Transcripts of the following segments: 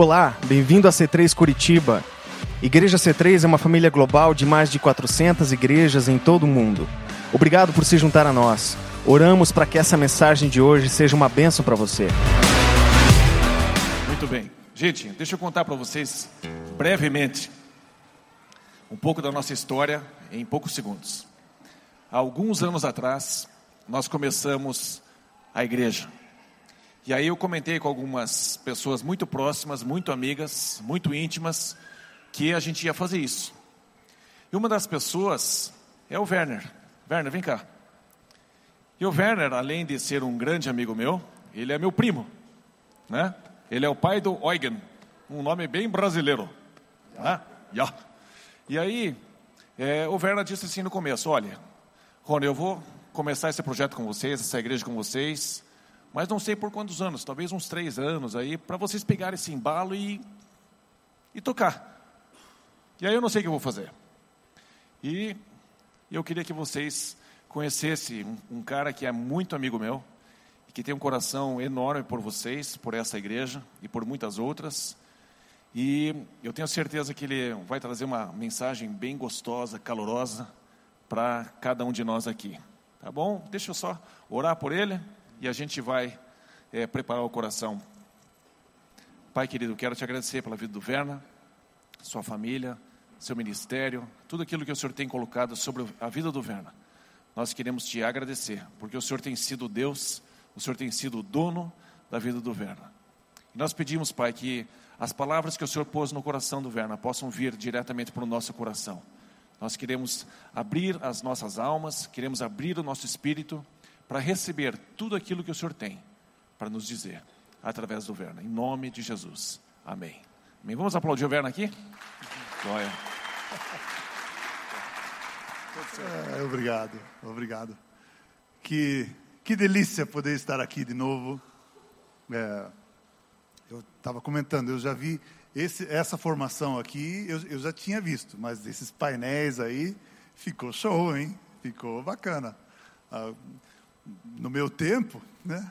Olá, bem-vindo a C3 Curitiba. Igreja C3 é uma família global de mais de 400 igrejas em todo o mundo. Obrigado por se juntar a nós. Oramos para que essa mensagem de hoje seja uma bênção para você. Muito bem. Gente, deixa eu contar para vocês brevemente um pouco da nossa história em poucos segundos. Há alguns anos atrás, nós começamos a igreja. E aí eu comentei com algumas pessoas muito próximas, muito amigas, muito íntimas, que a gente ia fazer isso. E uma das pessoas é o Werner. Werner, vem cá. E o Werner, além de ser um grande amigo meu, ele é meu primo, né? Ele é o pai do Eugen, um nome bem brasileiro, né? Yeah. E aí, é, o Werner disse assim no começo, olha, Rony, eu vou começar esse projeto com vocês, essa igreja com vocês, mas não sei por quantos anos, talvez uns três anos aí, para vocês pegarem esse embalo e, e tocar. E aí eu não sei o que eu vou fazer. E eu queria que vocês conhecessem um, um cara que é muito amigo meu, e que tem um coração enorme por vocês, por essa igreja e por muitas outras. E eu tenho certeza que ele vai trazer uma mensagem bem gostosa, calorosa para cada um de nós aqui. Tá bom? Deixa eu só orar por ele e a gente vai é, preparar o coração. Pai querido, quero te agradecer pela vida do Verna, sua família, seu ministério, tudo aquilo que o Senhor tem colocado sobre a vida do Verna. Nós queremos te agradecer, porque o Senhor tem sido Deus, o Senhor tem sido o dono da vida do Verna. E nós pedimos, Pai, que as palavras que o Senhor pôs no coração do Verna possam vir diretamente para o nosso coração. Nós queremos abrir as nossas almas, queremos abrir o nosso espírito para receber tudo aquilo que o Senhor tem para nos dizer através do Verna. Em nome de Jesus. Amém. Amém. Vamos aplaudir o Verna aqui? Glória. É, obrigado, obrigado. Que, que delícia poder estar aqui de novo. É, eu estava comentando, eu já vi esse, essa formação aqui, eu, eu já tinha visto, mas esses painéis aí, ficou show, hein? Ficou bacana. Ah, no meu tempo, né?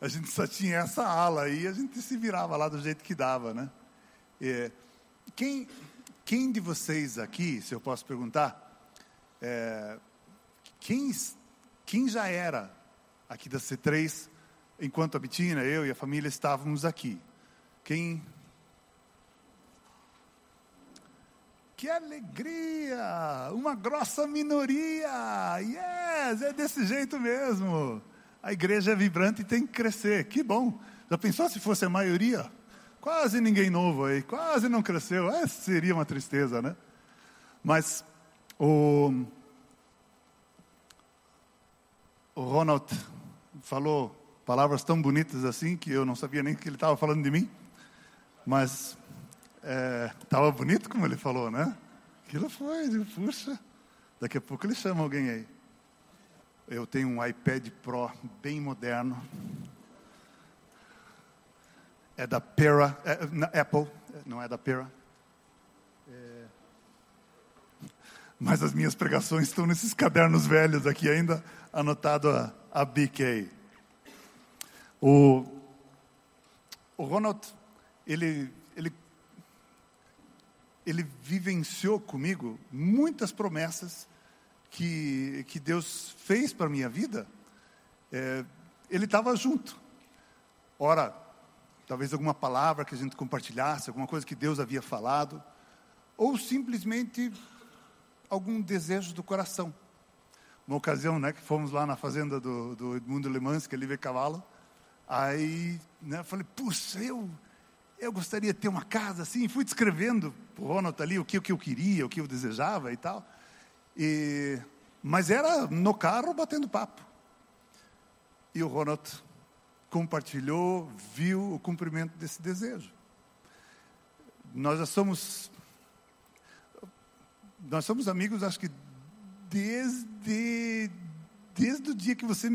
A gente só tinha essa ala aí, a gente se virava lá do jeito que dava, né? É, quem, quem de vocês aqui, se eu posso perguntar, é, quem, quem já era aqui da C3 enquanto a Betina, eu e a família estávamos aqui? Quem Que alegria! Uma grossa minoria! Yes! É desse jeito mesmo. A igreja é vibrante e tem que crescer. Que bom! Já pensou se fosse a maioria? Quase ninguém novo aí, quase não cresceu. É, seria uma tristeza, né? Mas o, o Ronald falou palavras tão bonitas assim que eu não sabia nem que ele estava falando de mim. Mas Estava é, bonito como ele falou, né? Aquilo foi, puxa, daqui a pouco ele chama alguém aí. Eu tenho um iPad Pro bem moderno. É da Pera, é, Apple, não é da Pera. É, mas as minhas pregações estão nesses cadernos velhos aqui ainda, anotado a, a BK. O, o Ronald, ele ele vivenciou comigo muitas promessas que, que Deus fez para a minha vida. É, ele estava junto. Ora, talvez alguma palavra que a gente compartilhasse, alguma coisa que Deus havia falado, ou simplesmente algum desejo do coração. Uma ocasião, né, que fomos lá na fazenda do, do Edmundo Lemans, que ele vê cavalo, aí, né, falei, puxa, eu eu gostaria de ter uma casa assim, fui descrevendo o Ronald ali o que, o que eu queria, o que eu desejava e tal. E, mas era no carro batendo papo. E o Ronald compartilhou, viu o cumprimento desse desejo. Nós já somos nós somos amigos, acho que desde desde o dia que você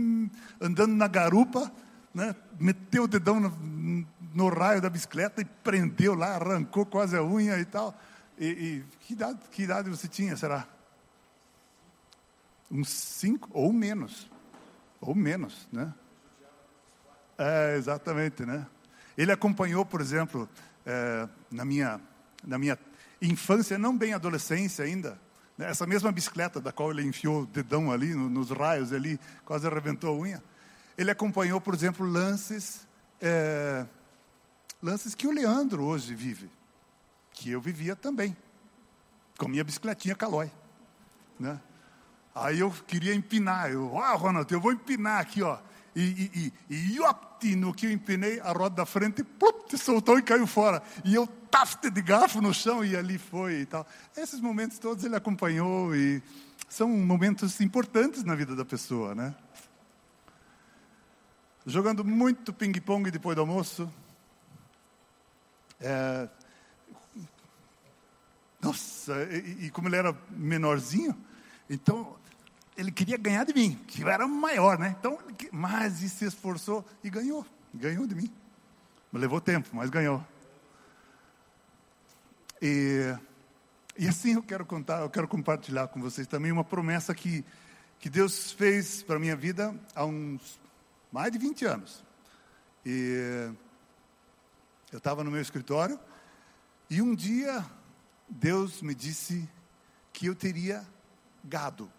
andando na garupa, né, meteu o dedão no, no raio da bicicleta e prendeu lá, arrancou quase a unha e tal. E, e que, idade, que idade você tinha, será? Uns cinco ou menos. Ou menos, né? É, exatamente, né? Ele acompanhou, por exemplo, é, na, minha, na minha infância, não bem adolescência ainda, né, essa mesma bicicleta da qual ele enfiou o dedão ali, no, nos raios ali, quase arrebentou a unha, ele acompanhou, por exemplo, lances, é, lances que o Leandro hoje vive, que eu vivia também, com minha bicicletinha Calói. Né? Aí eu queria empinar, eu, ah, Ronald, eu vou empinar aqui, ó. E, e, e, e no que eu empinei, a roda da frente, plup, soltou e caiu fora. E eu, tafte de garfo no chão, e ali foi e tal. Esses momentos todos ele acompanhou e são momentos importantes na vida da pessoa, né? Jogando muito ping-pong depois do almoço. É... Nossa, e, e como ele era menorzinho, então ele queria ganhar de mim, que eu era maior, né? Então, mas e se esforçou e ganhou, ganhou de mim. Levou tempo, mas ganhou. E, e assim eu quero contar, eu quero compartilhar com vocês também uma promessa que, que Deus fez para a minha vida há uns mais de 20 anos. E eu estava no meu escritório e um dia Deus me disse que eu teria gado.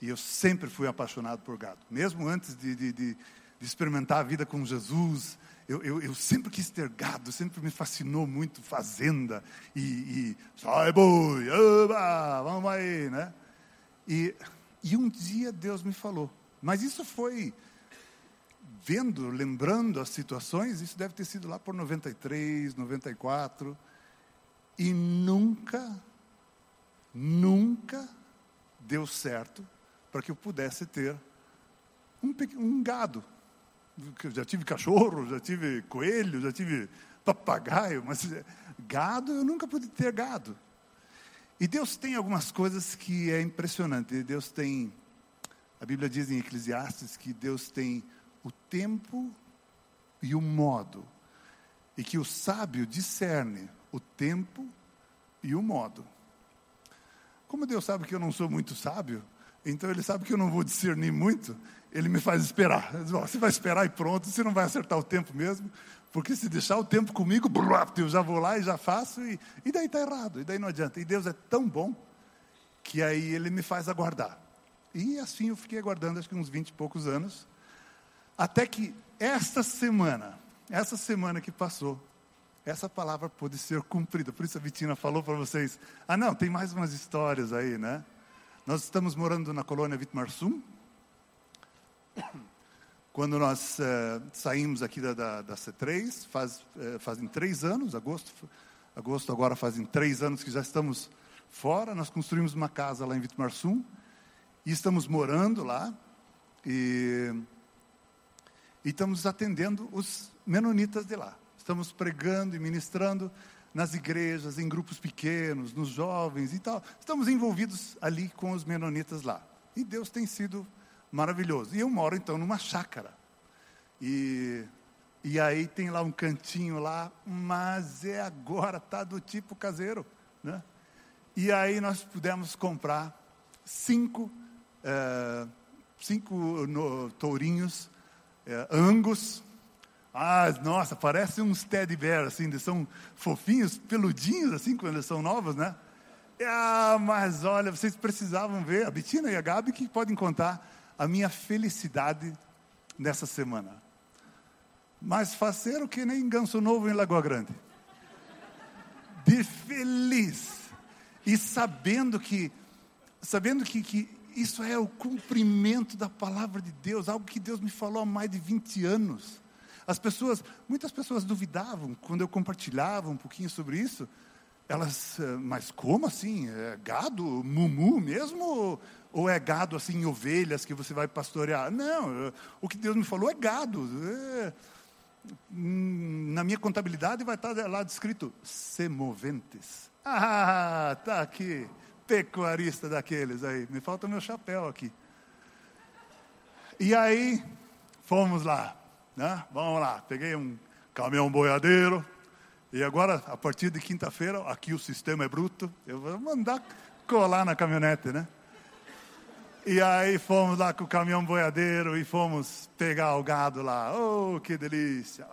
E eu sempre fui apaixonado por gado. Mesmo antes de, de, de, de experimentar a vida com Jesus, eu, eu, eu, sempre quis ter gado, sempre me fascinou muito fazenda. E, e sai boi, oba, vamos aí, né? E, e um dia Deus me falou. Mas isso foi vendo, lembrando as situações, isso deve ter sido lá por 93, 94. E nunca, nunca deu certo para que eu pudesse ter um, um gado. Eu já tive cachorro, já tive coelho, já tive papagaio, mas gado eu nunca pude ter gado. E Deus tem algumas coisas que é impressionante. Deus tem, a Bíblia diz em Eclesiastes que Deus tem o tempo e o modo, e que o sábio discerne o tempo e o modo. Como Deus sabe que eu não sou muito sábio, então ele sabe que eu não vou discernir muito, ele me faz esperar. Você vai esperar e pronto, você não vai acertar o tempo mesmo, porque se deixar o tempo comigo, eu já vou lá e já faço, e, e daí está errado, e daí não adianta. E Deus é tão bom que aí ele me faz aguardar. E assim eu fiquei aguardando acho que uns 20 e poucos anos, até que esta semana, essa semana que passou, essa palavra pôde ser cumprida. Por isso a Vitina falou para vocês: ah, não, tem mais umas histórias aí, né? Nós estamos morando na colônia Vitmarsum. Quando nós eh, saímos aqui da, da, da C3, faz, eh, fazem três anos, agosto, agosto agora fazem três anos que já estamos fora, nós construímos uma casa lá em Vitmarsum e estamos morando lá e, e estamos atendendo os menonitas de lá. Estamos pregando e ministrando nas igrejas, em grupos pequenos, nos jovens e tal. Estamos envolvidos ali com os menonitas lá. E Deus tem sido maravilhoso. E eu moro então numa chácara. E, e aí tem lá um cantinho lá, mas é agora, tá do tipo caseiro. Né? E aí nós pudemos comprar cinco, é, cinco no, tourinhos, é, angus, ah, nossa, parecem uns teddy bear, assim, eles são fofinhos, peludinhos, assim, quando eles são novos, né? Ah, mas olha, vocês precisavam ver, a Betina e a Gabi que podem contar a minha felicidade nessa semana. Mas fazer o que nem ganso novo em Lagoa Grande. De feliz. E sabendo que, sabendo que, que isso é o cumprimento da palavra de Deus, algo que Deus me falou há mais de 20 anos. As pessoas, muitas pessoas duvidavam quando eu compartilhava um pouquinho sobre isso. Elas, eh, mas como assim? É gado, mumu mesmo? Ou é gado assim, ovelhas que você vai pastorear? Não, o que Deus me falou é gado. É, na minha contabilidade vai estar lá descrito semoventes. Ah, tá aqui, pecuarista daqueles aí. Me falta o meu chapéu aqui. E aí, fomos lá. Né? Vamos lá, peguei um caminhão boiadeiro. E agora, a partir de quinta-feira, aqui o sistema é bruto. Eu vou mandar colar na caminhonete, né? E aí fomos lá com o caminhão boiadeiro e fomos pegar o gado lá. Oh, que delícia!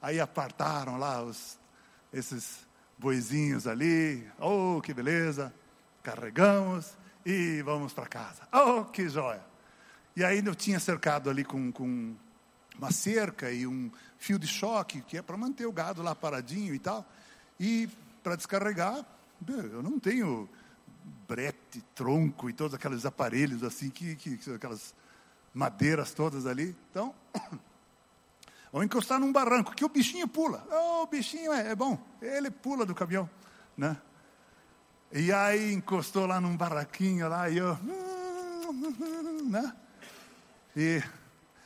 Aí apartaram lá os, esses boizinhos ali. Oh, que beleza! Carregamos e vamos para casa. Oh, que joia! E aí eu tinha cercado ali com, com uma cerca e um fio de choque, que é para manter o gado lá paradinho e tal. E para descarregar, eu não tenho brete, tronco e todos aqueles aparelhos assim, que, que aquelas madeiras todas ali. Então, ou encostar num barranco, que o bichinho pula. Oh, o bichinho é, é bom, ele pula do caminhão, né? E aí encostou lá num barraquinho lá e eu, né? E,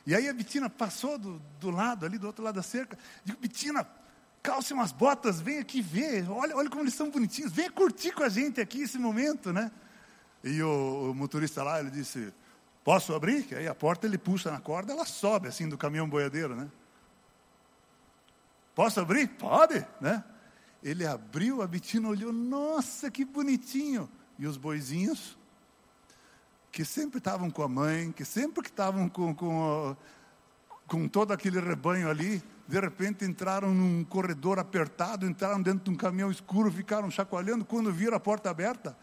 e aí a Bitina passou do, do lado ali, do outro lado da cerca. Digo, Bitina, calce umas botas, vem aqui ver. Olha, olha como eles são bonitinhos. Venha curtir com a gente aqui esse momento, né? E o, o motorista lá, ele disse, posso abrir? Que aí a porta ele puxa na corda, ela sobe assim do caminhão boiadeiro, né? Posso abrir? Pode, né? Ele abriu, a Bitina olhou, nossa, que bonitinho. E os boizinhos, que sempre estavam com a mãe, que sempre que estavam com, com, com todo aquele rebanho ali, de repente entraram num corredor apertado, entraram dentro de um caminhão escuro, ficaram chacoalhando. Quando viram a porta aberta,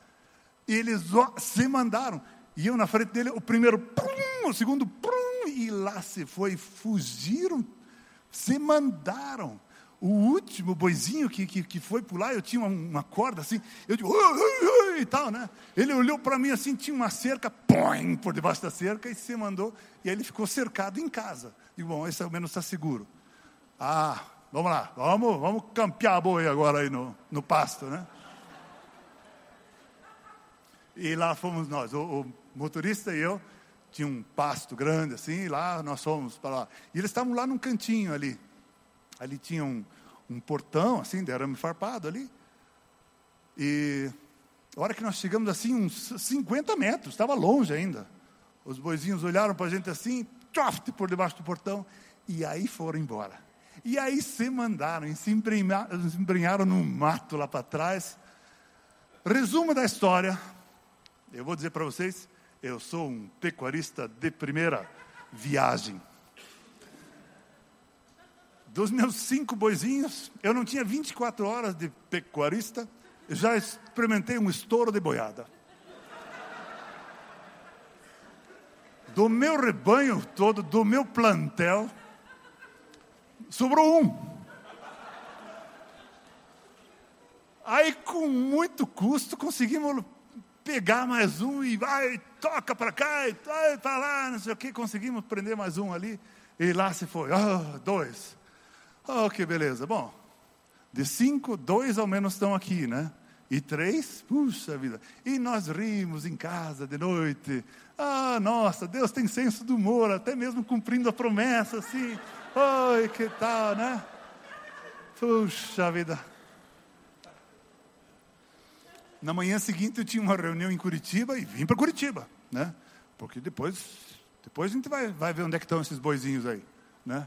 eles se mandaram. E eu na frente dele, o primeiro, o segundo, e lá se foi, fugiram, se mandaram. O último boizinho que, que, que foi pular, eu tinha uma, uma corda assim, eu digo, ui, ui, ui, e tal, né? Ele olhou para mim assim, tinha uma cerca, põe por debaixo da cerca e se mandou, e aí ele ficou cercado em casa. E bom, esse ao menos está seguro. Ah, vamos lá, vamos, vamos campear a boi agora aí no, no pasto, né? E lá fomos nós, o, o motorista e eu, tinha um pasto grande assim, e lá nós fomos para lá. E eles estavam lá num cantinho ali. Ali tinha um, um portão assim, de arame farpado ali. E a hora que nós chegamos assim, uns 50 metros, estava longe ainda. Os boizinhos olharam para a gente assim, troft por debaixo do portão, e aí foram embora. E aí se mandaram, e se embrenharam no mato lá para trás. Resumo da história, eu vou dizer para vocês, eu sou um pecuarista de primeira viagem. Dos meus cinco boizinhos, eu não tinha 24 horas de pecuarista, já experimentei um estouro de boiada. Do meu rebanho todo, do meu plantel, sobrou um. Aí, com muito custo, conseguimos pegar mais um e vai, toca para cá e para lá, não sei o que. Conseguimos prender mais um ali e lá se foi. Oh, dois. Oh, que beleza. Bom, de cinco, dois ao menos estão aqui, né? E três, puxa vida. E nós rimos em casa de noite. Ah, nossa, Deus tem senso do humor, até mesmo cumprindo a promessa, assim. Oi, que tal, né? Puxa vida. Na manhã seguinte eu tinha uma reunião em Curitiba e vim para Curitiba, né? Porque depois, depois a gente vai, vai ver onde é que estão esses boizinhos aí, né?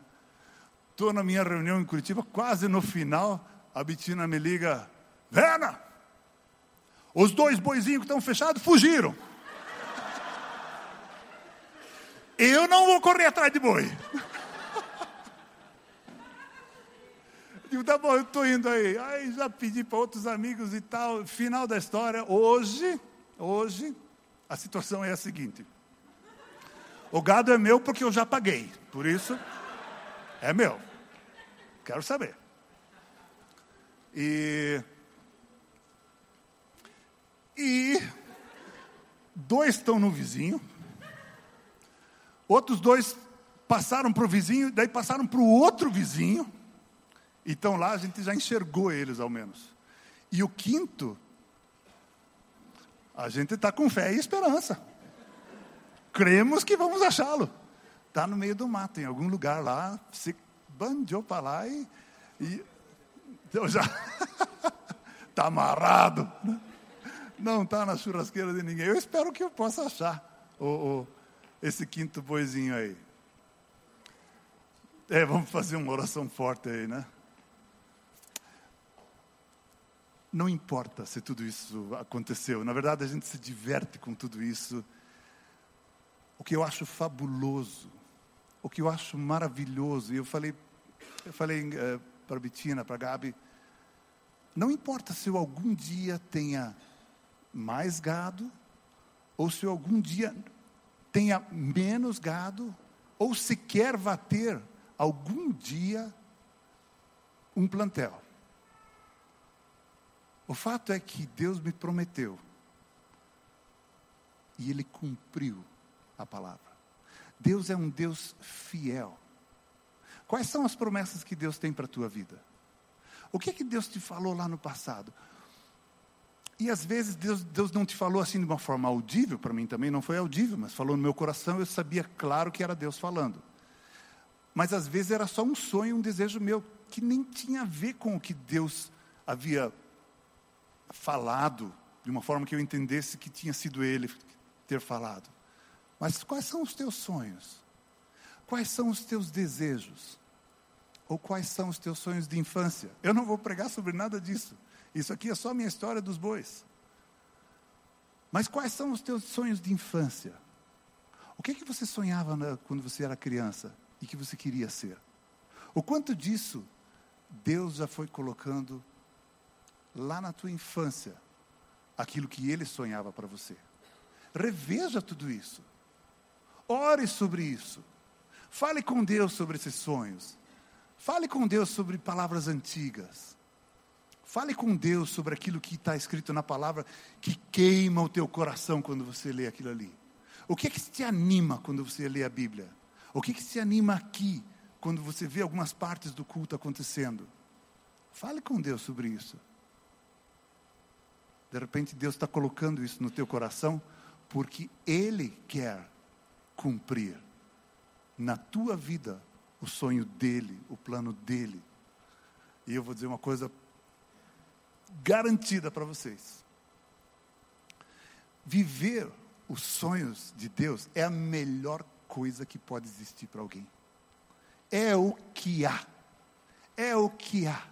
Estou na minha reunião em Curitiba, quase no final, a Betina me liga, Vera, os dois boizinhos que estão fechados fugiram. Eu não vou correr atrás de boi. Digo, tá bom, eu estou indo aí. Aí já pedi para outros amigos e tal. Final da história, hoje, hoje, a situação é a seguinte. O gado é meu porque eu já paguei. Por isso, é meu. Quero saber. E. E. Dois estão no vizinho. Outros dois passaram para o vizinho, daí passaram para o outro vizinho. Então lá a gente já enxergou eles ao menos. E o quinto, a gente está com fé e esperança. Cremos que vamos achá-lo. Está no meio do mato, em algum lugar lá, se bandiou para lá e, e eu já está amarrado. Né? Não está na churrasqueira de ninguém. Eu espero que eu possa achar o, o, esse quinto boizinho aí. É, vamos fazer uma oração forte aí, né? Não importa se tudo isso aconteceu, na verdade a gente se diverte com tudo isso. O que eu acho fabuloso, o que eu acho maravilhoso, e eu falei Eu falei uh, para a Betina, para a Gabi, não importa se eu algum dia tenha mais gado, ou se eu algum dia tenha menos gado, ou sequer vá ter algum dia um plantel. O fato é que Deus me prometeu e Ele cumpriu a palavra. Deus é um Deus fiel. Quais são as promessas que Deus tem para a tua vida? O que é que Deus te falou lá no passado? E às vezes Deus, Deus não te falou assim de uma forma audível, para mim também não foi audível, mas falou no meu coração, eu sabia claro que era Deus falando. Mas às vezes era só um sonho, um desejo meu, que nem tinha a ver com o que Deus havia falado, de uma forma que eu entendesse que tinha sido Ele ter falado. Mas quais são os teus sonhos? Quais são os teus desejos? Ou quais são os teus sonhos de infância? Eu não vou pregar sobre nada disso. Isso aqui é só minha história dos bois. Mas quais são os teus sonhos de infância? O que é que você sonhava quando você era criança e que você queria ser? O quanto disso Deus já foi colocando lá na tua infância aquilo que ele sonhava para você? Reveja tudo isso. Ore sobre isso. Fale com Deus sobre esses sonhos. Fale com Deus sobre palavras antigas. Fale com Deus sobre aquilo que está escrito na palavra que queima o teu coração quando você lê aquilo ali. O que é que te anima quando você lê a Bíblia? O que é que te anima aqui quando você vê algumas partes do culto acontecendo? Fale com Deus sobre isso. De repente Deus está colocando isso no teu coração porque Ele quer cumprir na tua vida o sonho dele, o plano dele. E eu vou dizer uma coisa garantida para vocês. Viver os sonhos de Deus é a melhor coisa que pode existir para alguém. É o que há. É o que há.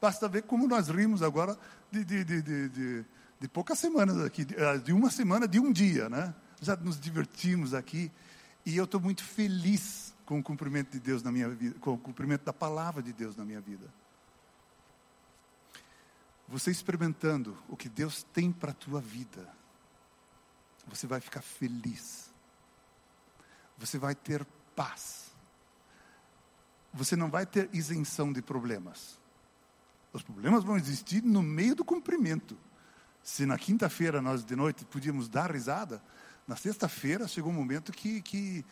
Basta ver como nós rimos agora de, de, de, de poucas semanas aqui, eh, de uma semana, de um dia, né? Já nos divertimos aqui e eu estou muito feliz com o cumprimento de Deus na minha vida, com o cumprimento da palavra de Deus na minha vida. Você experimentando o que Deus tem para a tua vida, você vai ficar feliz. Você vai ter paz. Você não vai ter isenção de problemas. Os problemas vão existir no meio do cumprimento. Se na quinta-feira nós de noite podíamos dar risada, na sexta-feira chegou um momento que, que,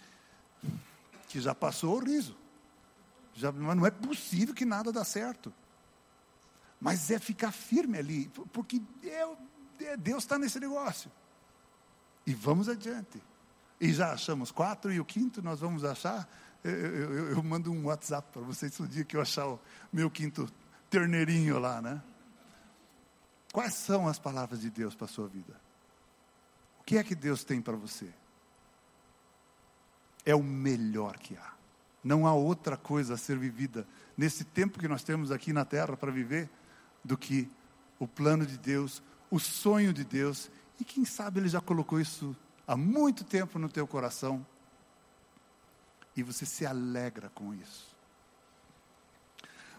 que já passou o riso. Já, mas não é possível que nada dá certo. Mas é ficar firme ali, porque é, Deus está nesse negócio. E vamos adiante. E já achamos quatro, e o quinto nós vamos achar. Eu, eu, eu mando um WhatsApp para vocês no dia que eu achar o meu quinto terneirinho lá, né? Quais são as palavras de Deus para a sua vida? O que é que Deus tem para você? É o melhor que há. Não há outra coisa a ser vivida nesse tempo que nós temos aqui na terra para viver do que o plano de Deus, o sonho de Deus, e quem sabe Ele já colocou isso há muito tempo no teu coração e você se alegra com isso.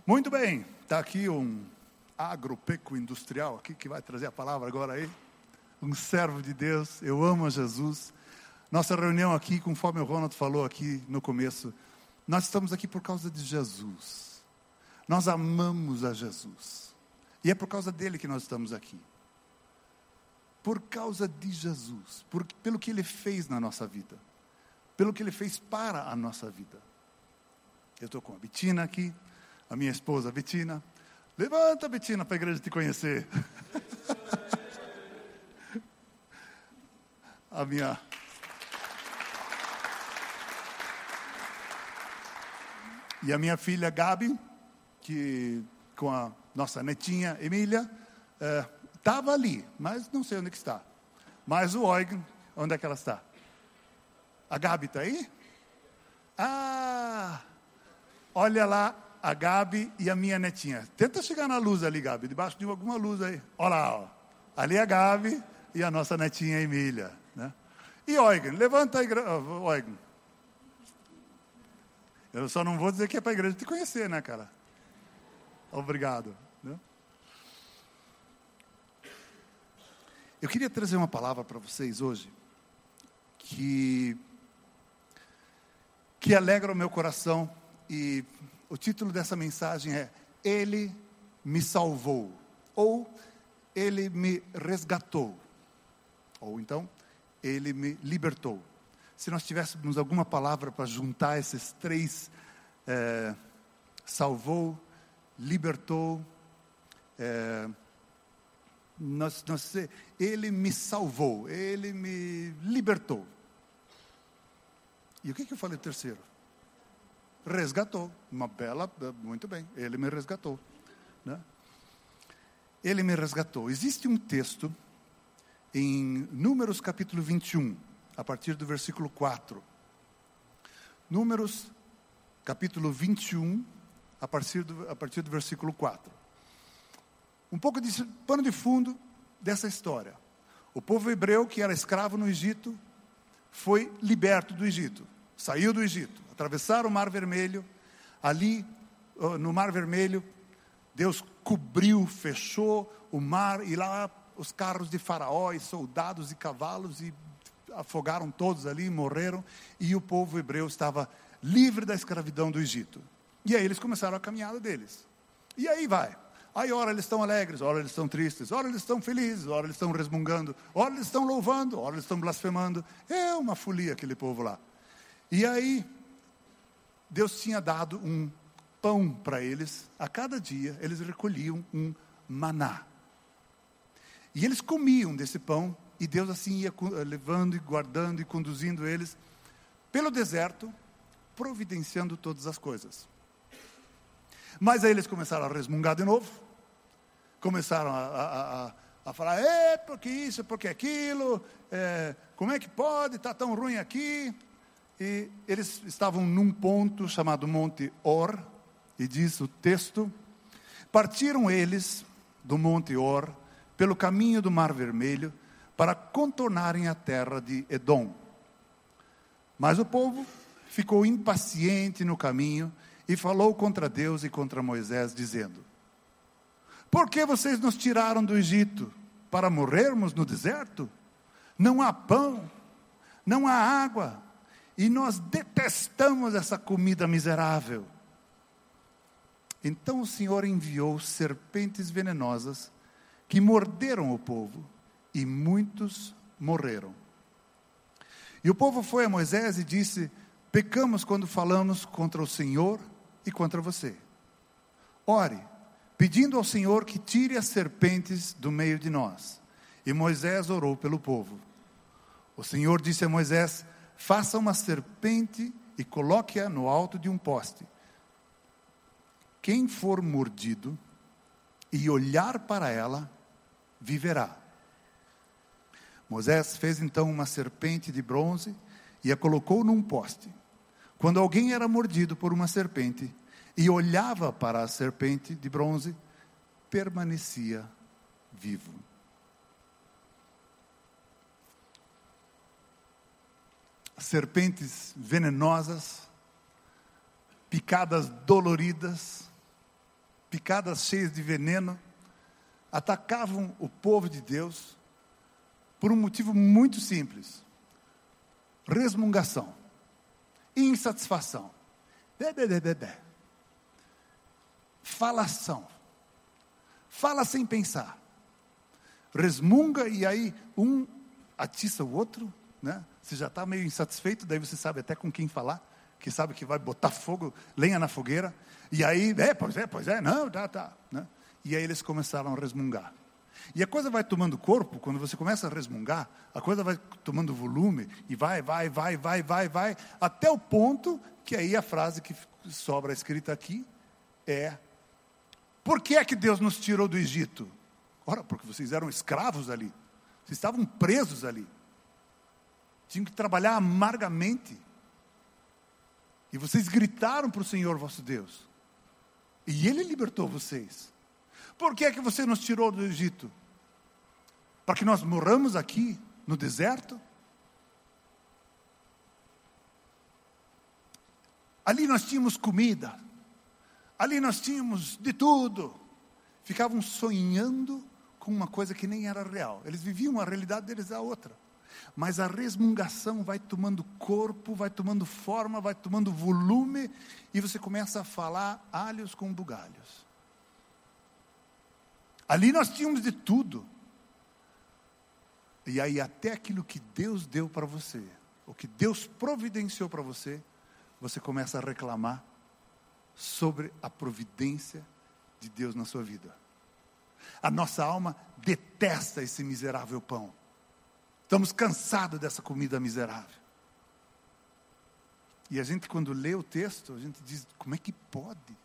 Muito bem, está aqui um agropecoindustrial aqui, que vai trazer a palavra agora aí. Um servo de Deus, eu amo a Jesus. Nossa reunião aqui, conforme o Ronald falou aqui no começo, nós estamos aqui por causa de Jesus. Nós amamos a Jesus. E é por causa dele que nós estamos aqui. Por causa de Jesus, por, pelo que ele fez na nossa vida, pelo que ele fez para a nossa vida. Eu estou com a Betina aqui, a minha esposa Betina, Levanta, Betina, para a igreja te conhecer. a minha. E a minha filha Gabi, que com a nossa netinha Emília, estava é, ali, mas não sei onde que está. Mas o Eugen, onde é que ela está? A Gabi está aí? Ah, olha lá a Gabi e a minha netinha. Tenta chegar na luz ali, Gabi, debaixo de alguma luz aí. Olha lá, ó. ali é a Gabi e a nossa netinha Emília. E Eugen, levanta aí, Eugen. Eu só não vou dizer que é para a igreja te conhecer, né, cara? Obrigado. Né? Eu queria trazer uma palavra para vocês hoje que que alegra o meu coração e o título dessa mensagem é Ele me salvou ou Ele me resgatou ou então Ele me libertou. Se nós tivéssemos alguma palavra para juntar esses três, é, salvou, libertou, é, nós, nós, ele me salvou, ele me libertou. E o que, que eu falei terceiro? Resgatou, uma bela, muito bem, ele me resgatou. Né? Ele me resgatou. Existe um texto em Números capítulo 21, a partir do versículo 4. Números capítulo 21, a partir do, a partir do versículo 4. Um pouco de pano de fundo dessa história. O povo hebreu que era escravo no Egito foi liberto do Egito, saiu do Egito, atravessaram o Mar Vermelho. Ali no Mar Vermelho, Deus cobriu, fechou o mar e lá os carros de Faraó e soldados e cavalos e afogaram todos ali, morreram e o povo hebreu estava livre da escravidão do Egito. E aí eles começaram a caminhada deles. E aí vai. Aí, ora eles estão alegres, ora eles estão tristes, ora eles estão felizes, ora eles estão resmungando, ora eles estão louvando, ora eles estão blasfemando. É uma folia aquele povo lá. E aí, Deus tinha dado um pão para eles, a cada dia eles recolhiam um maná. E eles comiam desse pão, e Deus assim ia levando e guardando e conduzindo eles pelo deserto, providenciando todas as coisas. Mas aí eles começaram a resmungar de novo, começaram a, a, a, a falar: é, porque isso, porque aquilo, é, como é que pode, está tão ruim aqui. E eles estavam num ponto chamado Monte Or, e diz o texto: partiram eles do Monte Or pelo caminho do Mar Vermelho para contornarem a terra de Edom. Mas o povo ficou impaciente no caminho e falou contra Deus e contra Moisés, dizendo: Por que vocês nos tiraram do Egito para morrermos no deserto? Não há pão, não há água, e nós detestamos essa comida miserável. Então o Senhor enviou serpentes venenosas que morderam o povo, e muitos morreram. E o povo foi a Moisés e disse: Pecamos quando falamos contra o Senhor e contra você. Ore, pedindo ao Senhor que tire as serpentes do meio de nós. E Moisés orou pelo povo. O Senhor disse a Moisés: Faça uma serpente e coloque-a no alto de um poste. Quem for mordido e olhar para ela, viverá. Moisés fez então uma serpente de bronze e a colocou num poste. Quando alguém era mordido por uma serpente e olhava para a serpente de bronze, permanecia vivo. Serpentes venenosas, picadas doloridas, picadas cheias de veneno, atacavam o povo de Deus por um motivo muito simples: resmungação, insatisfação, falação, fala sem pensar, resmunga e aí um atiça o outro, né? Você já está meio insatisfeito, daí você sabe até com quem falar, que sabe que vai botar fogo, lenha na fogueira, e aí, é, pois é, pois é, não, tá, tá, né? E aí eles começaram a resmungar. E a coisa vai tomando corpo, quando você começa a resmungar, a coisa vai tomando volume, e vai, vai, vai, vai, vai, vai, até o ponto que aí a frase que sobra escrita aqui é: Por que é que Deus nos tirou do Egito? Ora, porque vocês eram escravos ali, vocês estavam presos ali, tinham que trabalhar amargamente, e vocês gritaram para o Senhor vosso Deus, e Ele libertou vocês. Por que é que você nos tirou do Egito? Para que nós morramos aqui no deserto? Ali nós tínhamos comida, ali nós tínhamos de tudo. Ficavam sonhando com uma coisa que nem era real. Eles viviam a realidade deles a outra. Mas a resmungação vai tomando corpo, vai tomando forma, vai tomando volume, e você começa a falar alhos com bugalhos. Ali nós tínhamos de tudo. E aí, até aquilo que Deus deu para você, o que Deus providenciou para você, você começa a reclamar sobre a providência de Deus na sua vida. A nossa alma detesta esse miserável pão. Estamos cansados dessa comida miserável. E a gente, quando lê o texto, a gente diz: como é que pode?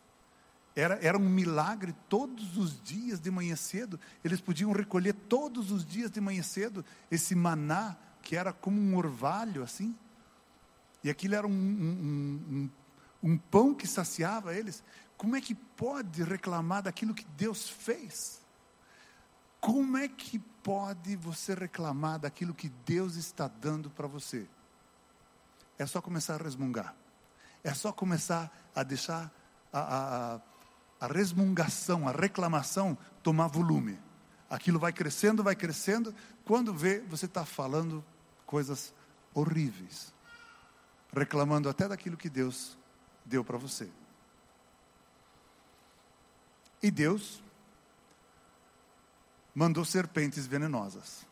Era, era um milagre todos os dias de manhã cedo. Eles podiam recolher todos os dias de manhã cedo esse maná, que era como um orvalho assim. E aquilo era um, um, um, um pão que saciava eles. Como é que pode reclamar daquilo que Deus fez? Como é que pode você reclamar daquilo que Deus está dando para você? É só começar a resmungar. É só começar a deixar a, a, a resmungação, a reclamação tomar volume. Aquilo vai crescendo, vai crescendo. Quando vê, você está falando coisas horríveis, reclamando até daquilo que Deus deu para você. E Deus mandou serpentes venenosas.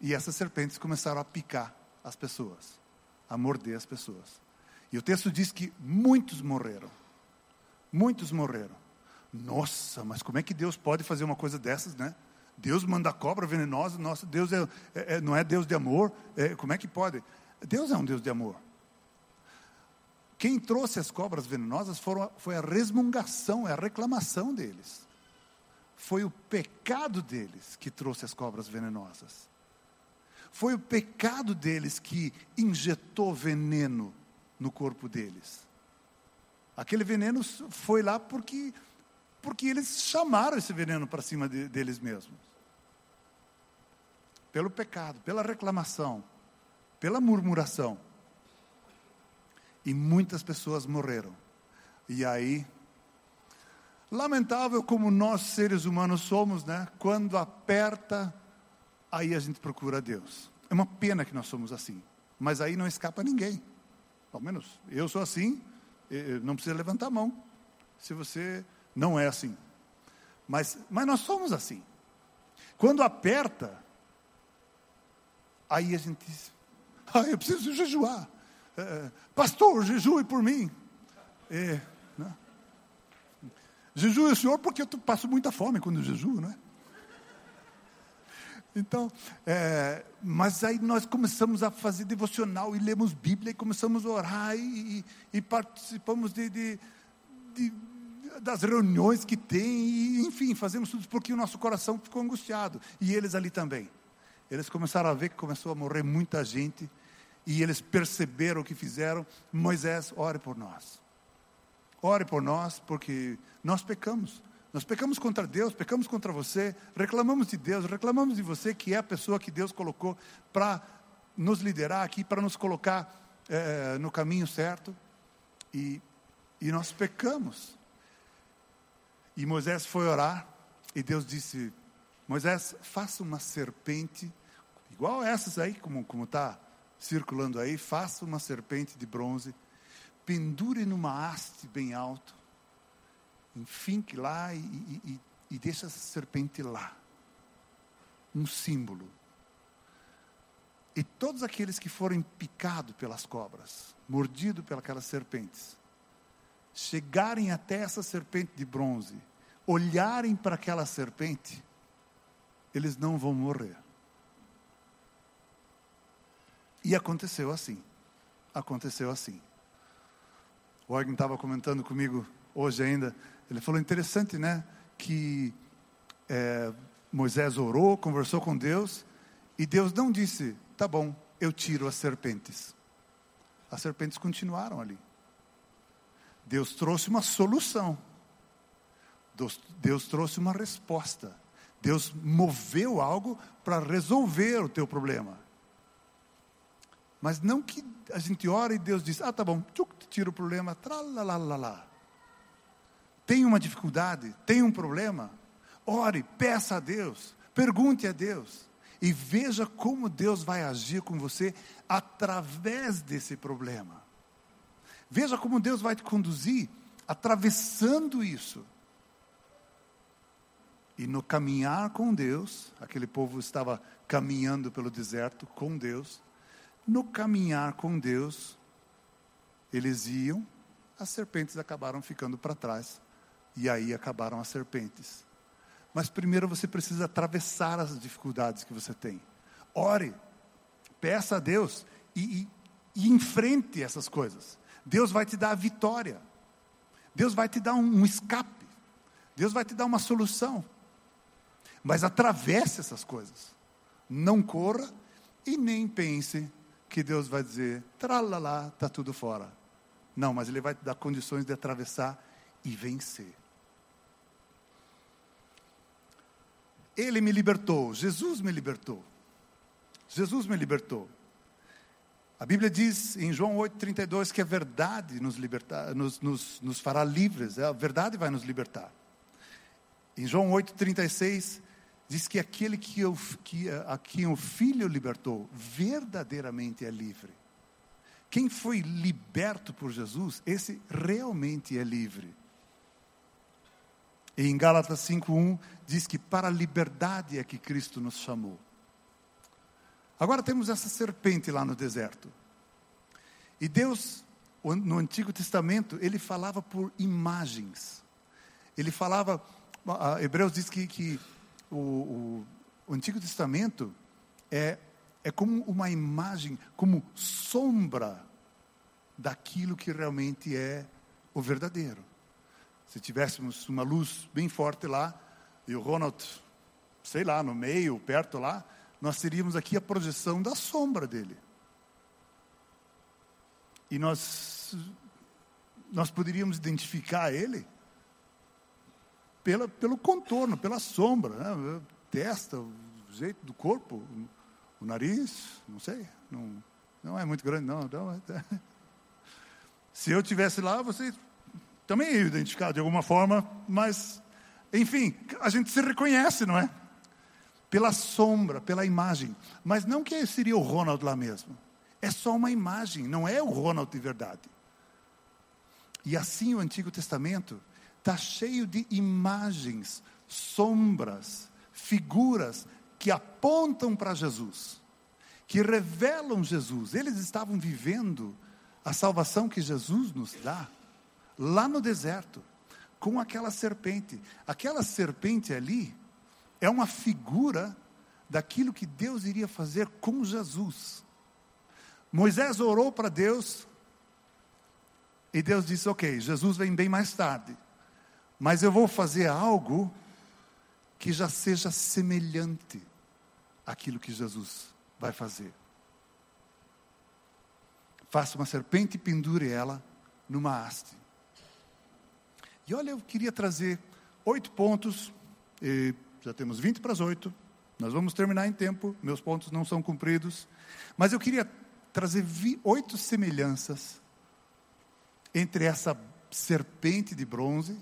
E essas serpentes começaram a picar as pessoas, a morder as pessoas. E o texto diz que muitos morreram. Muitos morreram. Nossa, mas como é que Deus pode fazer uma coisa dessas, né? Deus manda cobra venenosa, nossa, Deus é, é, é não é Deus de amor, é, como é que pode? Deus é um Deus de amor. Quem trouxe as cobras venenosas foram, foi a resmungação, é a reclamação deles foi o pecado deles que trouxe as cobras venenosas. Foi o pecado deles que injetou veneno no corpo deles. Aquele veneno foi lá porque, porque eles chamaram esse veneno para cima de, deles mesmos. Pelo pecado, pela reclamação, pela murmuração. E muitas pessoas morreram. E aí Lamentável como nós seres humanos somos, né? Quando aperta, aí a gente procura Deus. É uma pena que nós somos assim, mas aí não escapa ninguém. Ao menos eu sou assim, não precisa levantar a mão se você não é assim. Mas, mas nós somos assim. Quando aperta, aí a gente diz: ah, eu preciso jejuar. É, pastor, jejue por mim. É, né? Jejue o Senhor porque eu passo muita fome quando jejuo, não é? Então, é, mas aí nós começamos a fazer devocional e lemos Bíblia e começamos a orar e, e participamos de, de, de, das reuniões que tem, e, enfim, fazemos tudo porque o nosso coração ficou angustiado. E eles ali também. Eles começaram a ver que começou a morrer muita gente e eles perceberam o que fizeram. Moisés, ore por nós. Ore por nós, porque nós pecamos. Nós pecamos contra Deus, pecamos contra você, reclamamos de Deus, reclamamos de você, que é a pessoa que Deus colocou para nos liderar aqui, para nos colocar é, no caminho certo. E, e nós pecamos. E Moisés foi orar, e Deus disse: Moisés, faça uma serpente, igual essas aí, como está circulando aí, faça uma serpente de bronze pendure numa haste bem alto, enfinque lá e, e, e deixa essa serpente lá. Um símbolo. E todos aqueles que forem picados pelas cobras, mordidos pelas serpentes, chegarem até essa serpente de bronze, olharem para aquela serpente, eles não vão morrer. E aconteceu assim. Aconteceu assim. O Organ estava comentando comigo hoje ainda. Ele falou: interessante, né? Que é, Moisés orou, conversou com Deus, e Deus não disse: tá bom, eu tiro as serpentes. As serpentes continuaram ali. Deus trouxe uma solução. Deus, Deus trouxe uma resposta. Deus moveu algo para resolver o teu problema. Mas não que a gente ora e Deus diz, ah, tá bom, tchuc, tira o problema, tralalalala. Tem uma dificuldade, tem um problema, ore, peça a Deus, pergunte a Deus e veja como Deus vai agir com você através desse problema. Veja como Deus vai te conduzir atravessando isso. E no caminhar com Deus, aquele povo estava caminhando pelo deserto com Deus. No caminhar com Deus, eles iam, as serpentes acabaram ficando para trás. E aí acabaram as serpentes. Mas primeiro você precisa atravessar as dificuldades que você tem. Ore, peça a Deus e, e, e enfrente essas coisas. Deus vai te dar a vitória. Deus vai te dar um, escape. Deus vai te dar uma solução. Mas atravesse essas coisas. Não corra e nem pense que Deus vai dizer, tralalá, está tudo fora. Não, mas Ele vai te dar condições de atravessar e vencer. Ele me libertou, Jesus me libertou. Jesus me libertou. A Bíblia diz em João 8,32 que a verdade nos, libertar, nos, nos, nos fará livres, a verdade vai nos libertar. Em João 8,36 diz que aquele que, eu, que a quem o Filho libertou, verdadeiramente é livre. Quem foi liberto por Jesus, esse realmente é livre. E em Gálatas 5:1 diz que para a liberdade é que Cristo nos chamou. Agora temos essa serpente lá no deserto. E Deus, no Antigo Testamento, ele falava por imagens. Ele falava, Hebreus diz que, que o, o, o Antigo Testamento é, é como uma imagem, como sombra daquilo que realmente é o verdadeiro. Se tivéssemos uma luz bem forte lá, e o Ronald, sei lá, no meio, perto lá, nós teríamos aqui a projeção da sombra dele. E nós, nós poderíamos identificar ele pela, pelo contorno, pela sombra, né? testa, o jeito do corpo, o nariz, não sei, não, não é muito grande, não. não é, se eu tivesse lá, você também ia identificar de alguma forma, mas, enfim, a gente se reconhece, não é? Pela sombra, pela imagem. Mas não que seria o Ronald lá mesmo. É só uma imagem, não é o Ronald de verdade. E assim o Antigo Testamento está cheio de imagens, sombras, figuras que apontam para Jesus, que revelam Jesus. Eles estavam vivendo a salvação que Jesus nos dá lá no deserto, com aquela serpente. Aquela serpente ali é uma figura daquilo que Deus iria fazer com Jesus. Moisés orou para Deus e Deus disse: Ok, Jesus vem bem mais tarde. Mas eu vou fazer algo que já seja semelhante àquilo que Jesus vai fazer. Faça uma serpente e pendure ela numa haste. E olha, eu queria trazer oito pontos, já temos 20 para as oito, nós vamos terminar em tempo, meus pontos não são cumpridos, mas eu queria trazer oito semelhanças entre essa serpente de bronze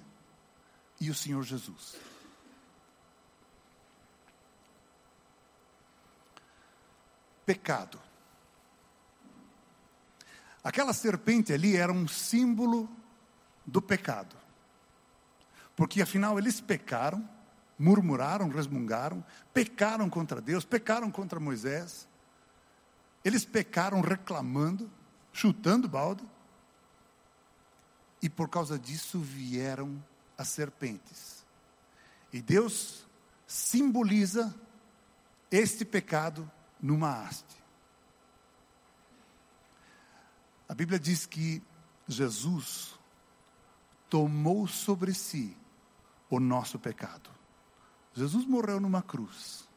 e o Senhor Jesus. Pecado. Aquela serpente ali era um símbolo do pecado. Porque afinal eles pecaram, murmuraram, resmungaram, pecaram contra Deus, pecaram contra Moisés. Eles pecaram reclamando, chutando balde. E por causa disso vieram as serpentes. E Deus simboliza este pecado numa haste. A Bíblia diz que Jesus tomou sobre si o nosso pecado. Jesus morreu numa cruz.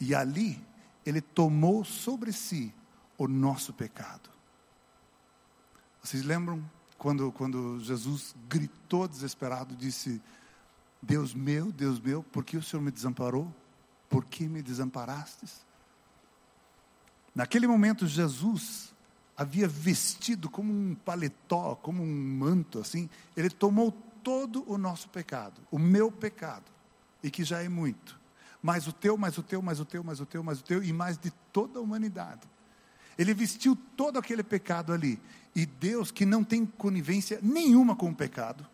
E ali ele tomou sobre si o nosso pecado. Vocês lembram quando, quando Jesus gritou desesperado, disse: Deus meu, Deus meu, por que o Senhor me desamparou? Por que me desamparastes? Naquele momento, Jesus havia vestido como um paletó, como um manto, assim. Ele tomou todo o nosso pecado, o meu pecado, e que já é muito. Mais o teu, mais o teu, mais o teu, mais o teu, mais o teu, e mais de toda a humanidade. Ele vestiu todo aquele pecado ali. E Deus, que não tem conivência nenhuma com o pecado,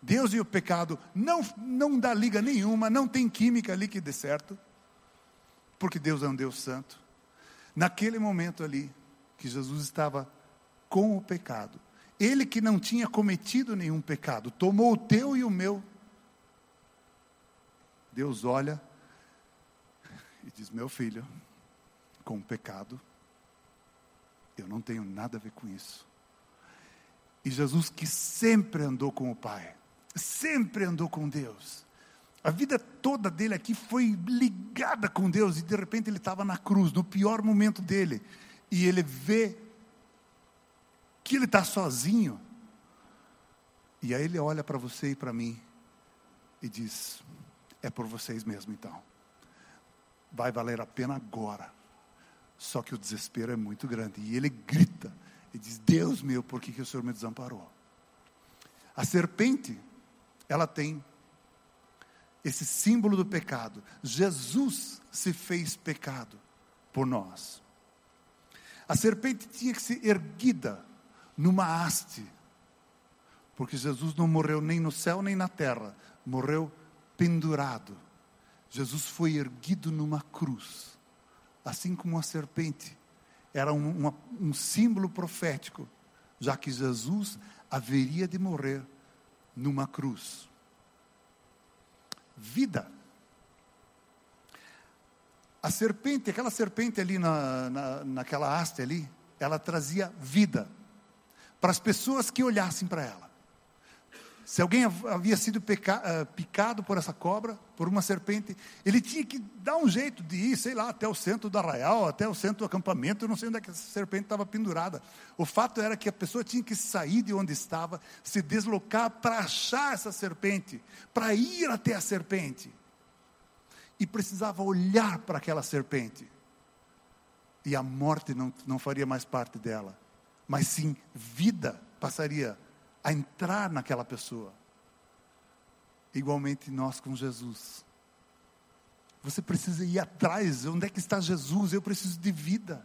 Deus e o pecado não, não dá liga nenhuma, não tem química ali que dê certo, porque Deus é um Deus santo. Naquele momento ali, que Jesus estava com o pecado, ele que não tinha cometido nenhum pecado, tomou o teu e o meu. Deus olha e diz: Meu filho, com o pecado, eu não tenho nada a ver com isso. E Jesus, que sempre andou com o Pai, sempre andou com Deus, a vida toda dele aqui foi ligada com Deus, e de repente ele estava na cruz, no pior momento dele, e ele vê que ele está sozinho. E aí ele olha para você e para mim e diz: É por vocês mesmo então. Vai valer a pena agora. Só que o desespero é muito grande. E ele grita e diz: Deus meu, por que, que o Senhor me desamparou? A serpente, ela tem esse símbolo do pecado. Jesus se fez pecado por nós. A serpente tinha que ser erguida numa haste, porque Jesus não morreu nem no céu nem na terra, morreu pendurado. Jesus foi erguido numa cruz, assim como a serpente era um, uma, um símbolo profético, já que Jesus haveria de morrer numa cruz. Vida. A serpente, aquela serpente ali na, na, naquela haste ali, ela trazia vida para as pessoas que olhassem para ela. Se alguém havia sido peca, uh, picado por essa cobra, por uma serpente, ele tinha que dar um jeito de ir, sei lá, até o centro do arraial, até o centro do acampamento, não sei onde é que essa serpente estava pendurada. O fato era que a pessoa tinha que sair de onde estava, se deslocar para achar essa serpente, para ir até a serpente. E precisava olhar para aquela serpente. E a morte não, não faria mais parte dela mas sim vida passaria a entrar naquela pessoa. Igualmente nós com Jesus. Você precisa ir atrás. Onde é que está Jesus? Eu preciso de vida.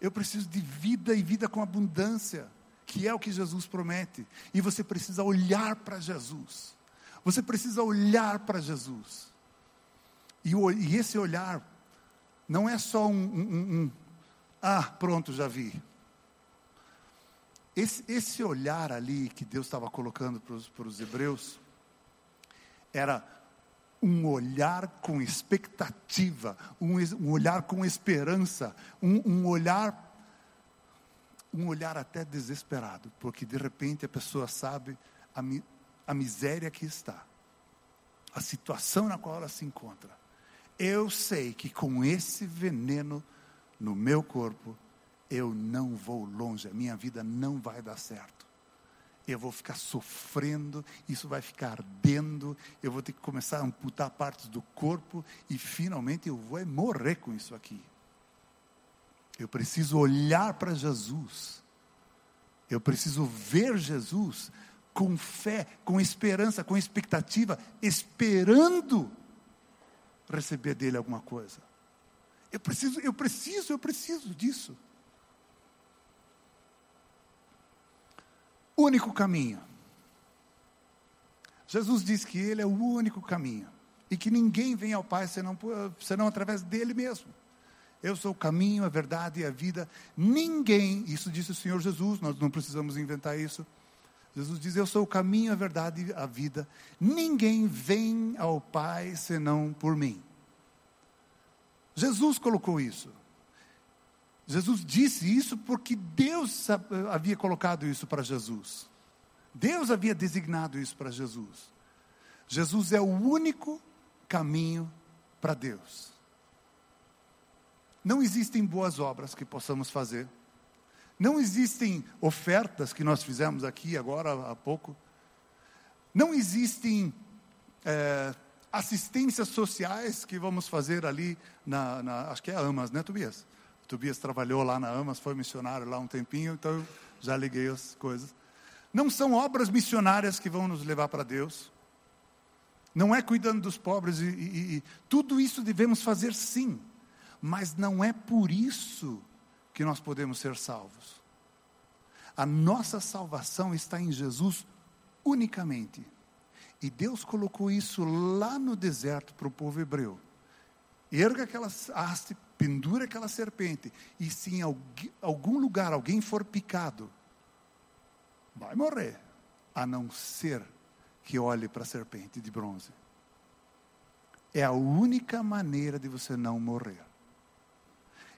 Eu preciso de vida e vida com abundância, que é o que Jesus promete. E você precisa olhar para Jesus. Você precisa olhar para Jesus. E, e, esse olhar não é só um, um, um ah, pronto, já vi. Esse, esse olhar ali que Deus estava colocando para os hebreus, era um olhar com expectativa, um, um olhar com esperança, um, um, olhar, um olhar até desesperado, porque de repente a pessoa sabe a, a miséria que está, a situação na qual ela se encontra. Eu sei que com esse veneno no meu corpo, eu não vou longe, a minha vida não vai dar certo. Eu vou ficar sofrendo, isso vai ficar ardendo, eu vou ter que começar a amputar partes do corpo e finalmente eu vou morrer com isso aqui. Eu preciso olhar para Jesus. Eu preciso ver Jesus com fé, com esperança, com expectativa, esperando receber dele alguma coisa. Eu preciso, eu preciso, eu preciso disso. Único caminho. Jesus diz que Ele é o único caminho e que ninguém vem ao Pai senão, senão através dele mesmo. Eu sou o caminho, a verdade e a vida. Ninguém, isso disse o Senhor Jesus, nós não precisamos inventar isso. Jesus diz: Eu sou o caminho, a verdade e a vida. Ninguém vem ao Pai senão por mim. Jesus colocou isso. Jesus disse isso porque Deus havia colocado isso para Jesus. Deus havia designado isso para Jesus. Jesus é o único caminho para Deus. Não existem boas obras que possamos fazer. Não existem ofertas que nós fizemos aqui agora há pouco. Não existem é, assistências sociais que vamos fazer ali na, na, acho que é Amas, né, Tobias? Tobias trabalhou lá na Amas, foi missionário lá um tempinho, então eu já liguei as coisas. Não são obras missionárias que vão nos levar para Deus. Não é cuidando dos pobres e, e, e tudo isso devemos fazer sim, mas não é por isso que nós podemos ser salvos. A nossa salvação está em Jesus unicamente. E Deus colocou isso lá no deserto para o povo hebreu. Erga aquela haste, pendura aquela serpente, e se em algum lugar alguém for picado, vai morrer, a não ser que olhe para a serpente de bronze. É a única maneira de você não morrer.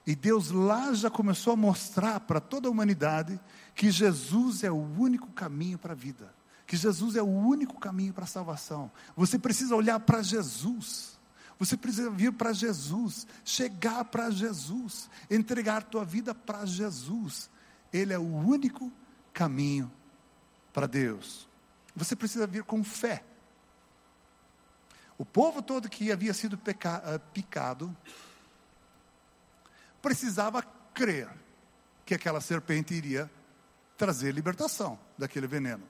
E Deus lá já começou a mostrar para toda a humanidade que Jesus é o único caminho para a vida, que Jesus é o único caminho para a salvação. Você precisa olhar para Jesus. Você precisa vir para Jesus, chegar para Jesus, entregar tua vida para Jesus. Ele é o único caminho para Deus. Você precisa vir com fé. O povo todo que havia sido uh, picado precisava crer que aquela serpente iria trazer libertação daquele veneno.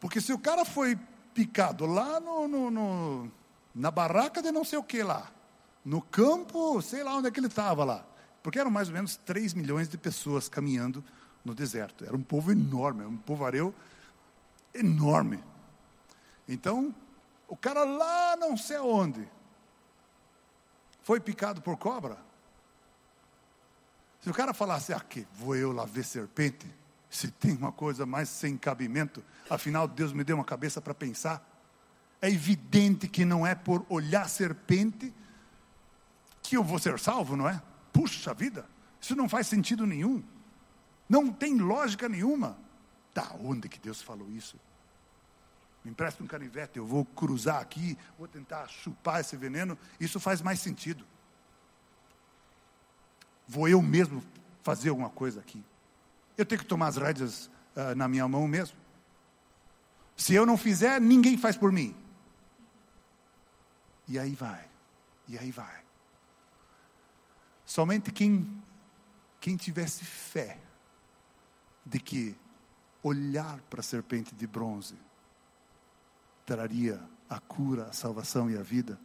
Porque se o cara foi picado lá no, no, no na barraca de não sei o que lá, no campo, sei lá onde é que ele estava lá, porque eram mais ou menos 3 milhões de pessoas caminhando no deserto. Era um povo enorme, um povoareu enorme. Então, o cara lá não sei aonde foi picado por cobra. Se o cara falasse, ah, vou eu lá ver serpente, se tem uma coisa mais sem cabimento, afinal Deus me deu uma cabeça para pensar. É evidente que não é por olhar serpente que eu vou ser salvo, não é? Puxa vida, isso não faz sentido nenhum. Não tem lógica nenhuma. Da onde que Deus falou isso? Me empresta um canivete, eu vou cruzar aqui, vou tentar chupar esse veneno. Isso faz mais sentido. Vou eu mesmo fazer alguma coisa aqui. Eu tenho que tomar as rédeas uh, na minha mão mesmo. Se eu não fizer, ninguém faz por mim. E aí vai, e aí vai. Somente quem, quem tivesse fé de que olhar para a serpente de bronze traria a cura, a salvação e a vida,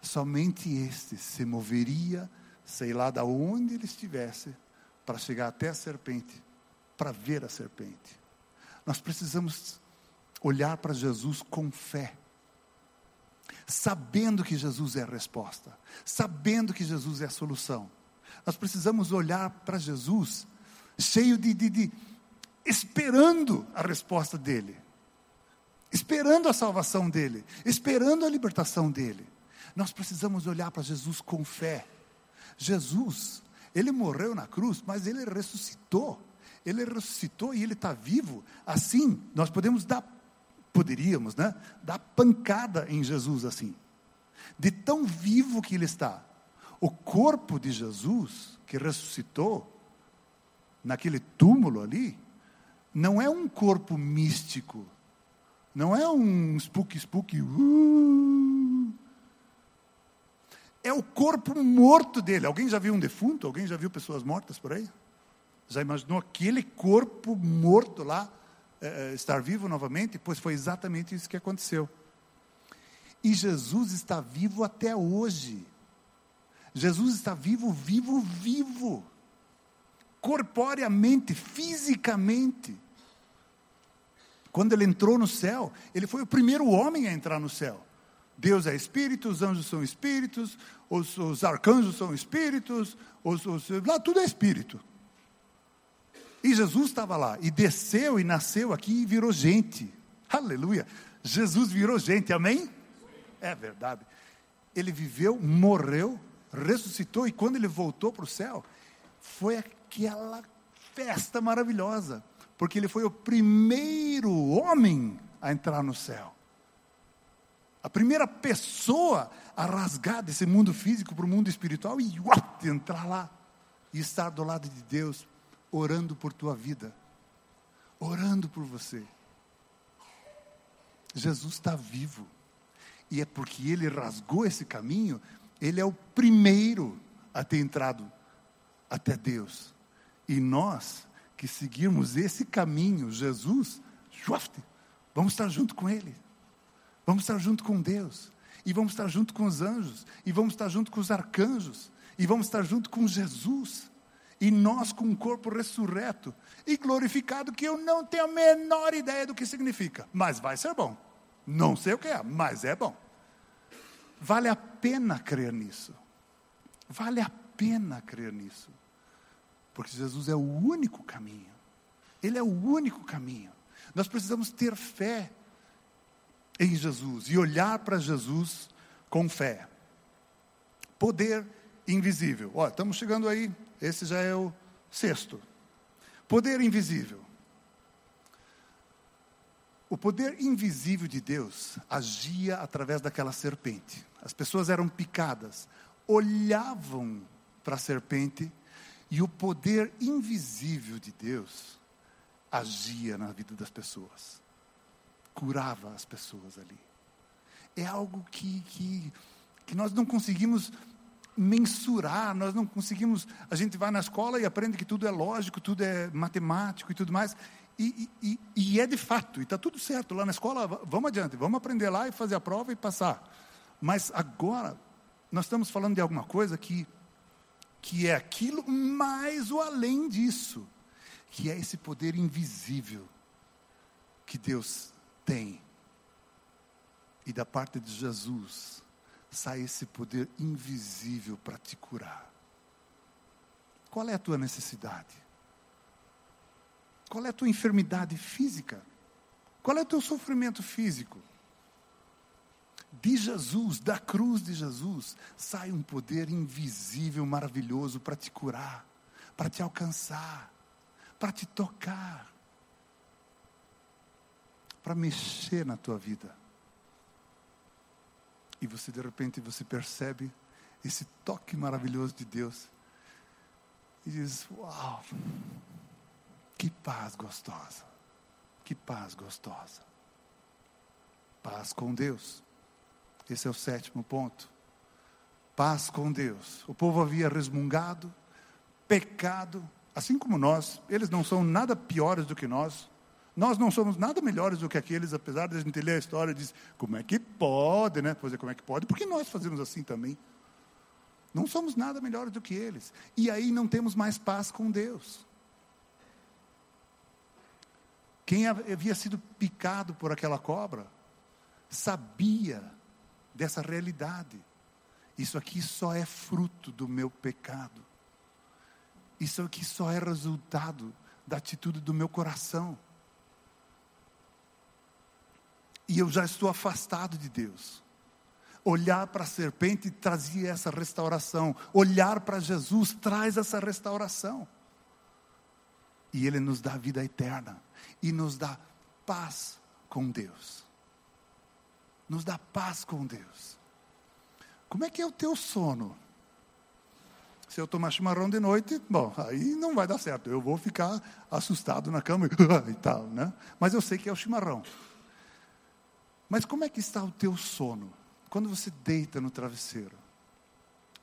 somente este se moveria, sei lá de onde ele estivesse, para chegar até a serpente, para ver a serpente. Nós precisamos olhar para Jesus com fé, sabendo que Jesus é a resposta, sabendo que Jesus é a solução. Nós precisamos olhar para Jesus cheio de, de, de esperando a resposta dele, esperando a salvação dele, esperando a libertação dele. Nós precisamos olhar para Jesus com fé. Jesus, ele morreu na cruz, mas ele ressuscitou. Ele ressuscitou e ele está vivo. Assim, nós podemos dar, poderíamos, né? Dar pancada em Jesus assim. De tão vivo que ele está. O corpo de Jesus, que ressuscitou, naquele túmulo ali, não é um corpo místico, não é um spook spook. Uh, é o corpo morto dele. Alguém já viu um defunto? Alguém já viu pessoas mortas por aí? Já imaginou aquele corpo morto lá é, estar vivo novamente? Pois foi exatamente isso que aconteceu. E Jesus está vivo até hoje. Jesus está vivo, vivo, vivo corporeamente, fisicamente. Quando ele entrou no céu, ele foi o primeiro homem a entrar no céu. Deus é espírito, os anjos são espíritos, os, os arcanjos são espíritos, os, os, lá tudo é espírito. E Jesus estava lá, e desceu e nasceu aqui e virou gente. Aleluia! Jesus virou gente, amém? É verdade. Ele viveu, morreu, ressuscitou, e quando ele voltou para o céu, foi aquela festa maravilhosa, porque ele foi o primeiro homem a entrar no céu. A primeira pessoa a rasgar desse mundo físico para o mundo espiritual e entrar lá e estar do lado de Deus, orando por tua vida, orando por você. Jesus está vivo. e é porque ele rasgou esse caminho, ele é o primeiro a ter entrado até Deus. E nós que seguirmos esse caminho, Jesus, vamos estar junto com Ele, vamos estar junto com Deus, e vamos estar junto com os anjos, e vamos estar junto com os arcanjos, e vamos estar junto com Jesus, e nós com um corpo ressurreto e glorificado, que eu não tenho a menor ideia do que significa, mas vai ser bom. Não sei o que é, mas é bom. Vale a pena crer nisso. Vale a pena crer nisso. Porque Jesus é o único caminho. Ele é o único caminho. Nós precisamos ter fé em Jesus e olhar para Jesus com fé. Poder invisível. Ó, estamos chegando aí, esse já é o sexto. Poder invisível. O poder invisível de Deus agia através daquela serpente. As pessoas eram picadas, olhavam para a serpente e o poder invisível de Deus agia na vida das pessoas, curava as pessoas ali. É algo que, que, que nós não conseguimos mensurar, nós não conseguimos. A gente vai na escola e aprende que tudo é lógico, tudo é matemático e tudo mais. E, e, e é de fato, e está tudo certo lá na escola, vamos adiante, vamos aprender lá e fazer a prova e passar. Mas agora, nós estamos falando de alguma coisa que que é aquilo mais o além disso, que é esse poder invisível que Deus tem. E da parte de Jesus sai esse poder invisível para te curar. Qual é a tua necessidade? Qual é a tua enfermidade física? Qual é o teu sofrimento físico? de Jesus, da cruz de Jesus, sai um poder invisível, maravilhoso para te curar, para te alcançar, para te tocar, para mexer na tua vida. E você de repente você percebe esse toque maravilhoso de Deus e diz: "Uau! Que paz gostosa. Que paz gostosa. Paz com Deus." Esse é o sétimo ponto. Paz com Deus. O povo havia resmungado, pecado, assim como nós. Eles não são nada piores do que nós. Nós não somos nada melhores do que aqueles, apesar de a gente ler a história e dizer, como é que pode, né? Pois é, como é que pode? Porque nós fazemos assim também. Não somos nada melhores do que eles. E aí não temos mais paz com Deus. Quem havia sido picado por aquela cobra sabia dessa realidade. Isso aqui só é fruto do meu pecado. Isso aqui só é resultado da atitude do meu coração. E eu já estou afastado de Deus. Olhar para a serpente trazia essa restauração. Olhar para Jesus traz essa restauração. E Ele nos dá vida eterna. E nos dá paz com Deus nos dá paz com Deus. Como é que é o teu sono? Se eu tomar chimarrão de noite, bom, aí não vai dar certo. Eu vou ficar assustado na cama e tal, né? Mas eu sei que é o chimarrão. Mas como é que está o teu sono? Quando você deita no travesseiro?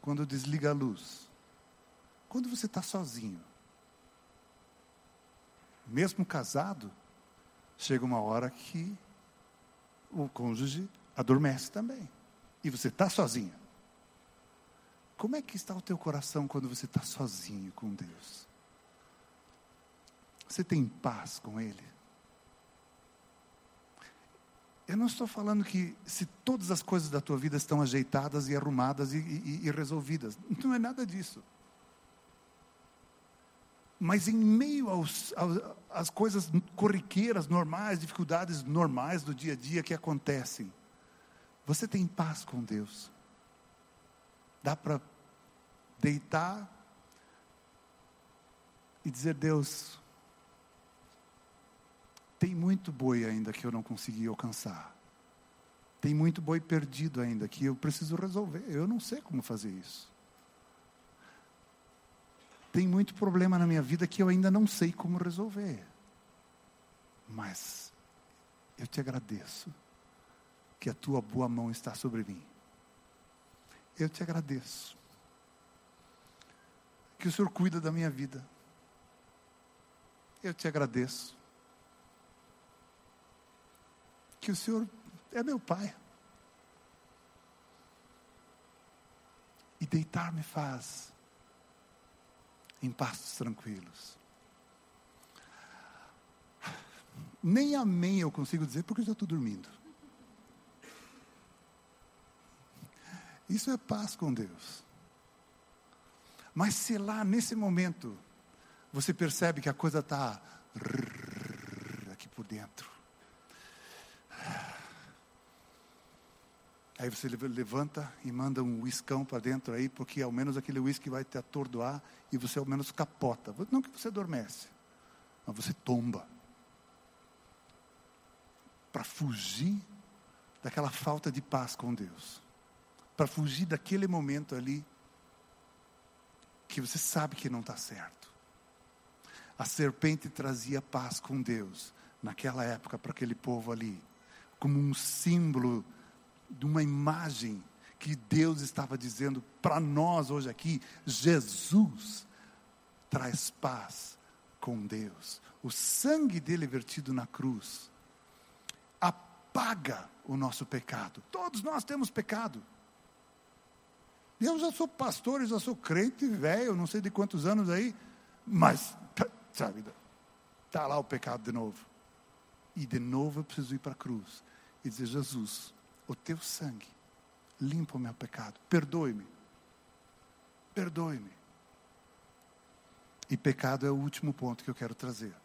Quando desliga a luz? Quando você está sozinho? Mesmo casado, chega uma hora que o cônjuge adormece também. E você está sozinho. Como é que está o teu coração quando você está sozinho com Deus? Você tem paz com Ele? Eu não estou falando que se todas as coisas da tua vida estão ajeitadas e arrumadas e, e, e resolvidas. Não é nada disso. Mas em meio aos, às coisas corriqueiras, normais, dificuldades normais do dia a dia que acontecem, você tem paz com Deus. Dá para deitar e dizer: Deus, tem muito boi ainda que eu não consegui alcançar. Tem muito boi perdido ainda que eu preciso resolver. Eu não sei como fazer isso. Tem muito problema na minha vida que eu ainda não sei como resolver. Mas eu te agradeço que a tua boa mão está sobre mim. Eu te agradeço. Que o Senhor cuida da minha vida. Eu te agradeço. Que o Senhor é meu Pai. E deitar me faz em pastos tranquilos. Nem amém eu consigo dizer porque eu já estou dormindo. Isso é paz com Deus. Mas se lá nesse momento você percebe que a coisa está aqui por dentro. Aí você levanta e manda um uiscão para dentro aí, porque ao menos aquele uísque vai te atordoar e você ao menos capota. Não que você adormece, mas você tomba. Para fugir daquela falta de paz com Deus. Para fugir daquele momento ali que você sabe que não está certo. A serpente trazia paz com Deus naquela época para aquele povo ali, como um símbolo de uma imagem que Deus estava dizendo para nós hoje aqui: Jesus traz paz com Deus. O sangue dele vertido na cruz apaga o nosso pecado. Todos nós temos pecado. Eu já sou pastor, eu já sou crente velho, não sei de quantos anos aí, mas, sabe, está lá o pecado de novo. E de novo eu preciso ir para a cruz e dizer: Jesus, o teu sangue limpa o meu pecado, perdoe-me, perdoe-me. E pecado é o último ponto que eu quero trazer.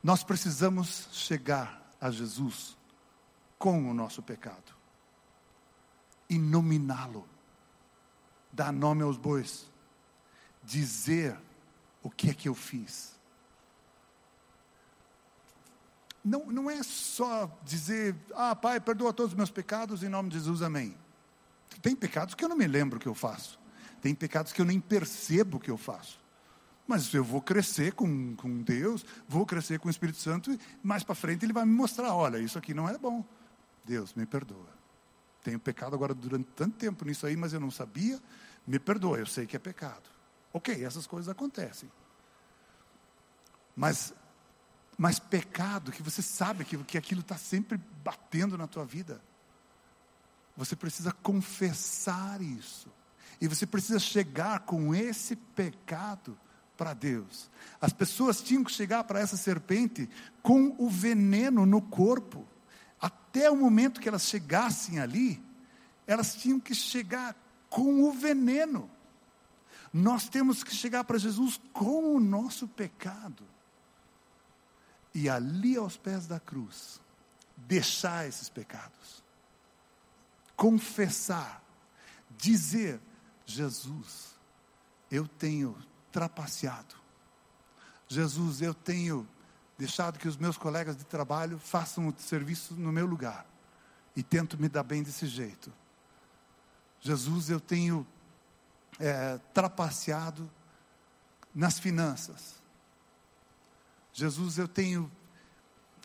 Nós precisamos chegar a Jesus com o nosso pecado e nominá-lo, dar nome aos bois, dizer o que é que eu fiz. Não, não é só dizer, ah, Pai, perdoa todos os meus pecados em nome de Jesus, amém. Tem pecados que eu não me lembro que eu faço, tem pecados que eu nem percebo que eu faço. Mas eu vou crescer com, com Deus, vou crescer com o Espírito Santo, e mais para frente ele vai me mostrar: olha, isso aqui não é bom. Deus, me perdoa. Tenho pecado agora durante tanto tempo nisso aí, mas eu não sabia. Me perdoa, eu sei que é pecado. Ok, essas coisas acontecem. Mas, mas pecado, que você sabe que, que aquilo está sempre batendo na tua vida. Você precisa confessar isso. E você precisa chegar com esse pecado para Deus. As pessoas tinham que chegar para essa serpente com o veneno no corpo. Até o momento que elas chegassem ali, elas tinham que chegar com o veneno. Nós temos que chegar para Jesus com o nosso pecado. E ali aos pés da cruz, deixar esses pecados. Confessar, dizer: Jesus, eu tenho trapaceado. Jesus, eu tenho deixado que os meus colegas de trabalho façam o serviço no meu lugar e tento me dar bem desse jeito. Jesus, eu tenho é, trapaceado nas finanças. Jesus, eu tenho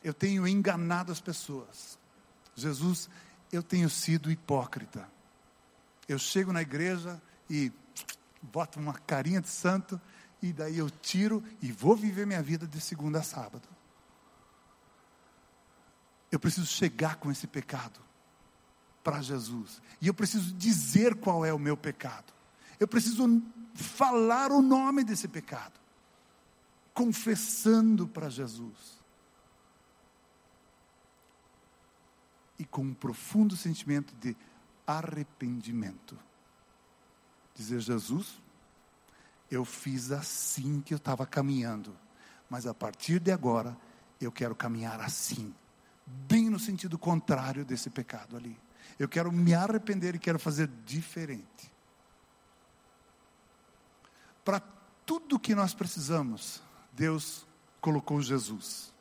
eu tenho enganado as pessoas. Jesus, eu tenho sido hipócrita. Eu chego na igreja e boto uma carinha de santo e daí eu tiro e vou viver minha vida de segunda a sábado. Eu preciso chegar com esse pecado para Jesus. E eu preciso dizer qual é o meu pecado. Eu preciso falar o nome desse pecado. Confessando para Jesus. E com um profundo sentimento de arrependimento dizer: Jesus, eu fiz assim que eu estava caminhando, mas a partir de agora eu quero caminhar assim, bem no sentido contrário desse pecado ali. Eu quero me arrepender e quero fazer diferente. Para tudo que nós precisamos, Deus colocou Jesus.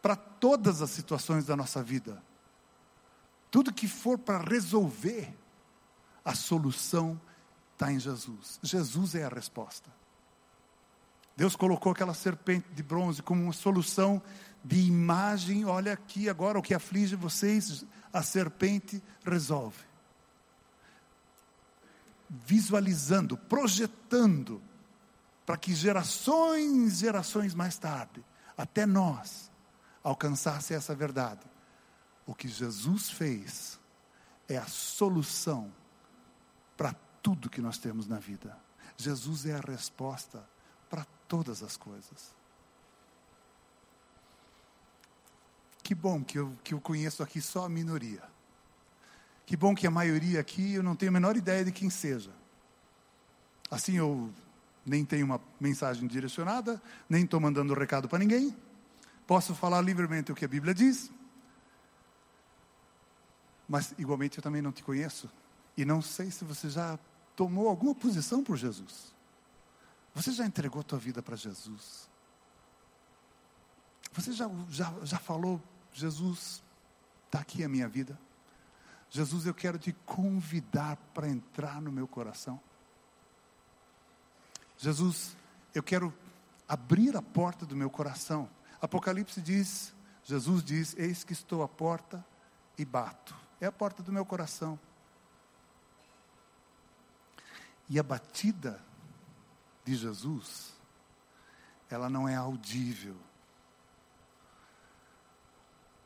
Para todas as situações da nossa vida, tudo que for para resolver, a solução está em Jesus. Jesus é a resposta. Deus colocou aquela serpente de bronze como uma solução de imagem, olha aqui agora o que aflige vocês, a serpente resolve. Visualizando, projetando, para que gerações, gerações mais tarde, até nós, alcançasse essa verdade. O que Jesus fez é a solução para tudo que nós temos na vida. Jesus é a resposta para todas as coisas. Que bom que eu, que eu conheço aqui só a minoria. Que bom que a maioria aqui eu não tenho a menor ideia de quem seja. Assim eu nem tenho uma mensagem direcionada, nem estou mandando recado para ninguém. Posso falar livremente o que a Bíblia diz. Mas igualmente eu também não te conheço. E não sei se você já tomou alguma posição por Jesus. Você já entregou a tua vida para Jesus? Você já, já, já falou Jesus, está aqui a minha vida. Jesus, eu quero te convidar para entrar no meu coração. Jesus, eu quero abrir a porta do meu coração. Apocalipse diz, Jesus diz: Eis que estou à porta e bato. É a porta do meu coração. E a batida de Jesus, ela não é audível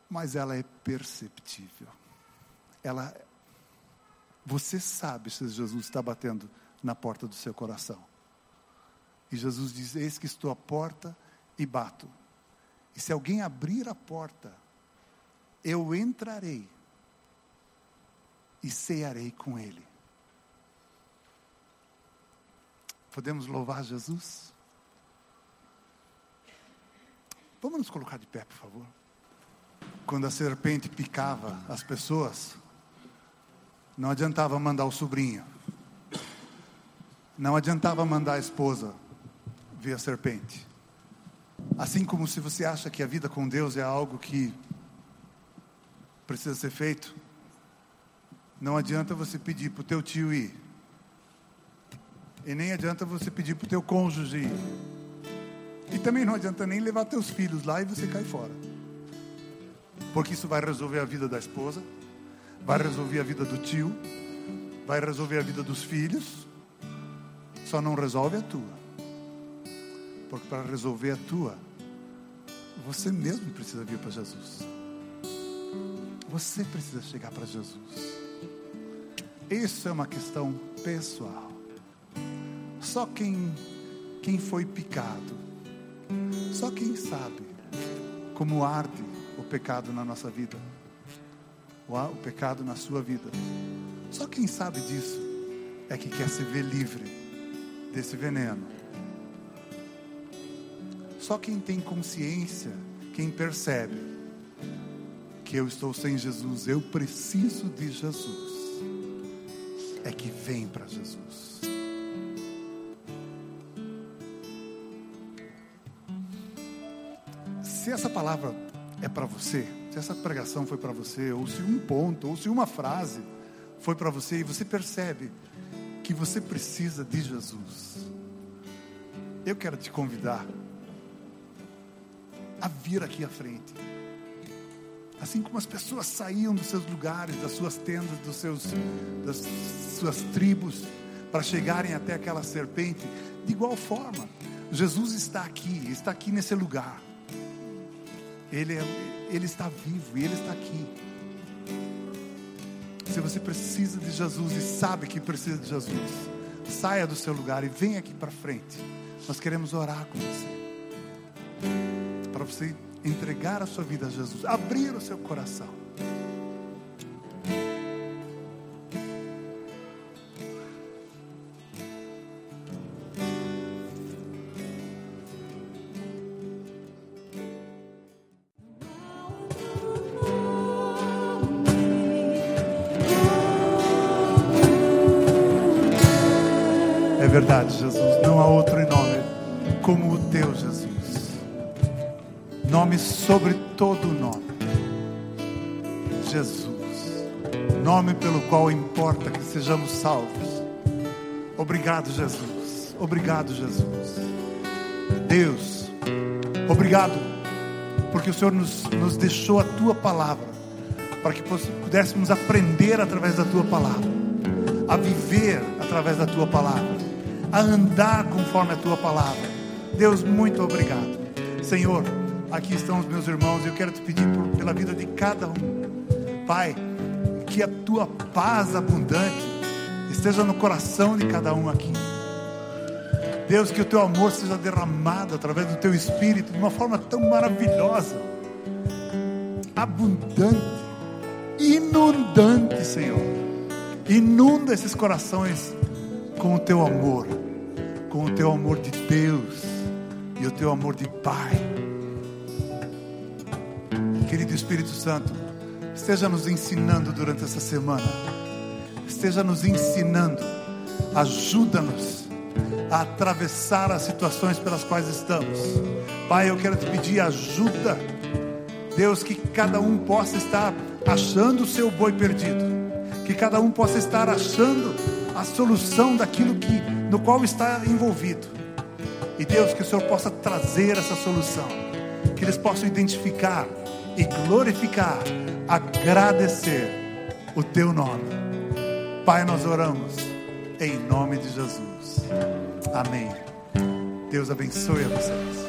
mas ela é perceptível. Ela, você sabe se Jesus está batendo na porta do seu coração. E Jesus diz: Eis que estou à porta e bato. E se alguém abrir a porta, eu entrarei e cearei com ele. Podemos louvar Jesus? Vamos nos colocar de pé, por favor quando a serpente picava as pessoas, não adiantava mandar o sobrinho, não adiantava mandar a esposa a serpente. Assim como se você acha que a vida com Deus é algo que precisa ser feito, não adianta você pedir para o teu tio ir. E nem adianta você pedir para o teu cônjuge ir. E também não adianta nem levar teus filhos lá e você cai fora porque isso vai resolver a vida da esposa, vai resolver a vida do tio, vai resolver a vida dos filhos, só não resolve a tua. Porque para resolver a tua, você mesmo precisa vir para Jesus. Você precisa chegar para Jesus. Isso é uma questão pessoal. Só quem, quem foi picado, só quem sabe como arde o pecado na nossa vida, o pecado na sua vida. Só quem sabe disso é que quer se ver livre desse veneno. Só quem tem consciência, quem percebe que eu estou sem Jesus, eu preciso de Jesus, é que vem para Jesus. Se essa palavra é para você, se essa pregação foi para você, ou se um ponto, ou se uma frase foi para você e você percebe que você precisa de Jesus, eu quero te convidar a vir aqui à frente. Assim como as pessoas saíam dos seus lugares, das suas tendas, dos seus, das suas tribos, para chegarem até aquela serpente, de igual forma, Jesus está aqui, está aqui nesse lugar. Ele, é, ele está vivo e Ele está aqui. Se você precisa de Jesus e sabe que precisa de Jesus, saia do seu lugar e venha aqui para frente. Nós queremos orar com você. Para você entregar a sua vida a Jesus, abrir o seu coração. Qual importa que sejamos salvos. Obrigado, Jesus. Obrigado, Jesus. Deus, obrigado porque o Senhor nos, nos deixou a tua palavra, para que pudéssemos aprender através da tua palavra, a viver através da tua palavra, a andar conforme a tua palavra. Deus, muito obrigado. Senhor, aqui estão os meus irmãos eu quero te pedir por, pela vida de cada um. Pai, que a tua paz abundante esteja no coração de cada um aqui. Deus, que o teu amor seja derramado através do teu espírito de uma forma tão maravilhosa, abundante, inundante, Senhor. Inunda esses corações com o teu amor, com o teu amor de Deus e o teu amor de Pai. Querido Espírito Santo, esteja nos ensinando durante essa semana, esteja nos ensinando, ajuda-nos a atravessar as situações pelas quais estamos. Pai, eu quero te pedir ajuda, Deus, que cada um possa estar achando o seu boi perdido, que cada um possa estar achando a solução daquilo que no qual está envolvido. E Deus, que o Senhor possa trazer essa solução, que eles possam identificar e glorificar, agradecer o teu nome. Pai, nós oramos em nome de Jesus. Amém. Deus abençoe a vocês.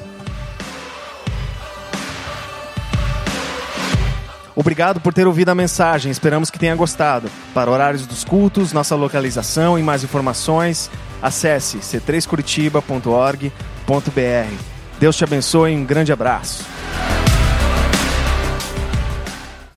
Obrigado por ter ouvido a mensagem, esperamos que tenha gostado. Para horários dos cultos, nossa localização e mais informações, acesse c3curitiba.org.br. Deus te abençoe e um grande abraço.